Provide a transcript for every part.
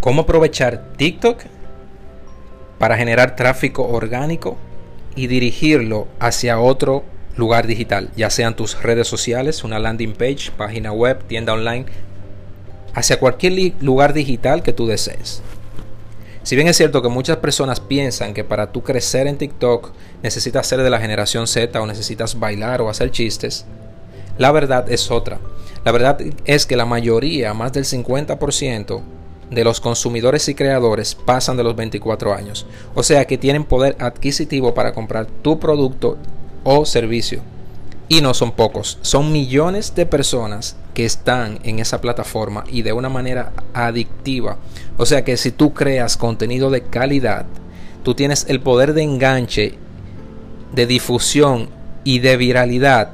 cómo aprovechar TikTok para generar tráfico orgánico y dirigirlo hacia otro lugar digital, ya sean tus redes sociales, una landing page, página web, tienda online, hacia cualquier lugar digital que tú desees. Si bien es cierto que muchas personas piensan que para tú crecer en TikTok necesitas ser de la generación Z o necesitas bailar o hacer chistes, la verdad es otra. La verdad es que la mayoría, más del 50%, de los consumidores y creadores pasan de los 24 años. O sea que tienen poder adquisitivo para comprar tu producto o servicio. Y no son pocos, son millones de personas que están en esa plataforma y de una manera adictiva. O sea que si tú creas contenido de calidad, tú tienes el poder de enganche, de difusión y de viralidad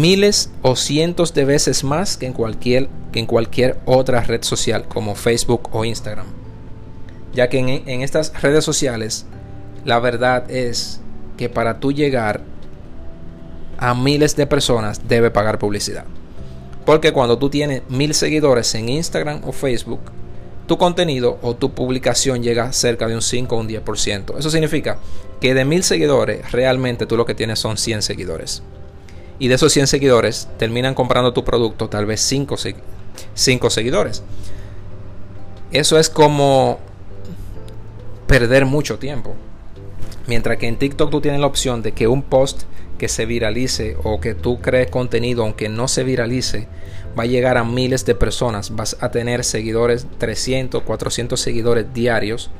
miles o cientos de veces más que en cualquier, que en cualquier otra red social como Facebook o Instagram. Ya que en, en estas redes sociales la verdad es que para tú llegar a miles de personas debe pagar publicidad. Porque cuando tú tienes mil seguidores en Instagram o Facebook, tu contenido o tu publicación llega cerca de un 5 o un 10%. Eso significa que de mil seguidores, realmente tú lo que tienes son 100 seguidores. Y de esos 100 seguidores, terminan comprando tu producto tal vez 5 seguidores. Eso es como perder mucho tiempo. Mientras que en TikTok tú tienes la opción de que un post que se viralice o que tú crees contenido aunque no se viralice va a llegar a miles de personas. Vas a tener seguidores, 300, 400 seguidores diarios.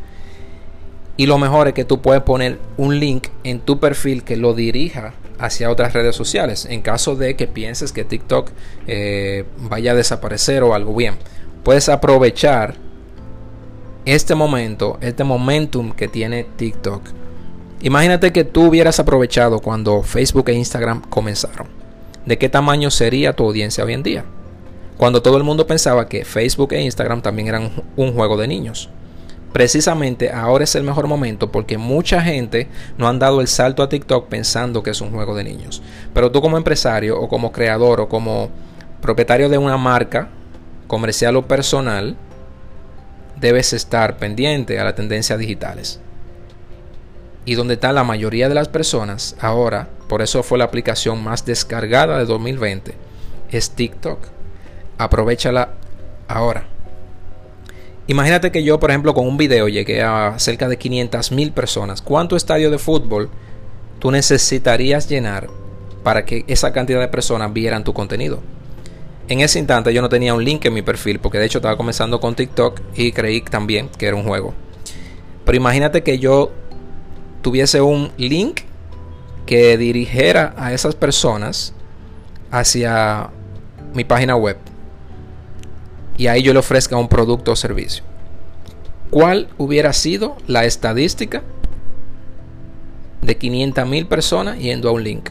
Y lo mejor es que tú puedes poner un link en tu perfil que lo dirija hacia otras redes sociales en caso de que pienses que TikTok eh, vaya a desaparecer o algo bien. Puedes aprovechar este momento, este momentum que tiene TikTok Imagínate que tú hubieras aprovechado cuando Facebook e Instagram comenzaron. ¿De qué tamaño sería tu audiencia hoy en día? Cuando todo el mundo pensaba que Facebook e Instagram también eran un juego de niños. Precisamente ahora es el mejor momento porque mucha gente no han dado el salto a TikTok pensando que es un juego de niños. Pero tú como empresario o como creador o como propietario de una marca comercial o personal, debes estar pendiente a las tendencias digitales y donde está la mayoría de las personas ahora, por eso fue la aplicación más descargada de 2020, es TikTok. Aprovechala ahora. Imagínate que yo, por ejemplo, con un video llegué a cerca de 500 mil personas. ¿Cuánto estadio de fútbol tú necesitarías llenar para que esa cantidad de personas vieran tu contenido? En ese instante yo no tenía un link en mi perfil porque de hecho estaba comenzando con TikTok y creí también que era un juego. Pero imagínate que yo tuviese un link que dirigiera a esas personas hacia mi página web y ahí yo le ofrezca un producto o servicio. ¿Cuál hubiera sido la estadística de 500 mil personas yendo a un link?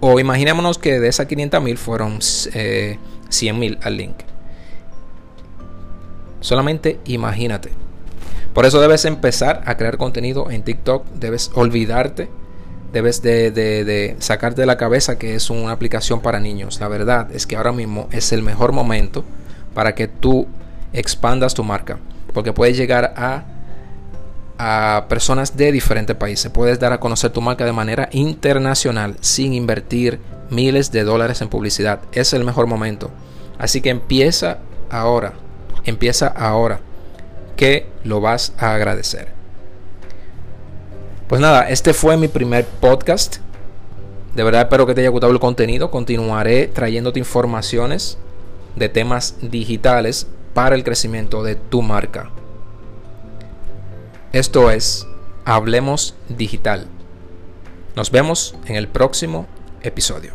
O imaginémonos que de esas 500 mil fueron 100 eh, mil al link. Solamente imagínate. Por eso debes empezar a crear contenido en TikTok. Debes olvidarte. Debes de, sacarte de la cabeza que es una aplicación para niños. La verdad es que ahora mismo es el mejor momento para que tú expandas tu marca. Porque puedes llegar a, a personas de diferentes países. Puedes dar a conocer tu marca de manera internacional sin invertir miles de dólares en publicidad. Es el mejor momento. Así que empieza ahora. Empieza ahora que lo vas a agradecer. Pues nada, este fue mi primer podcast. De verdad espero que te haya gustado el contenido. Continuaré trayéndote informaciones de temas digitales para el crecimiento de tu marca. Esto es Hablemos Digital. Nos vemos en el próximo episodio.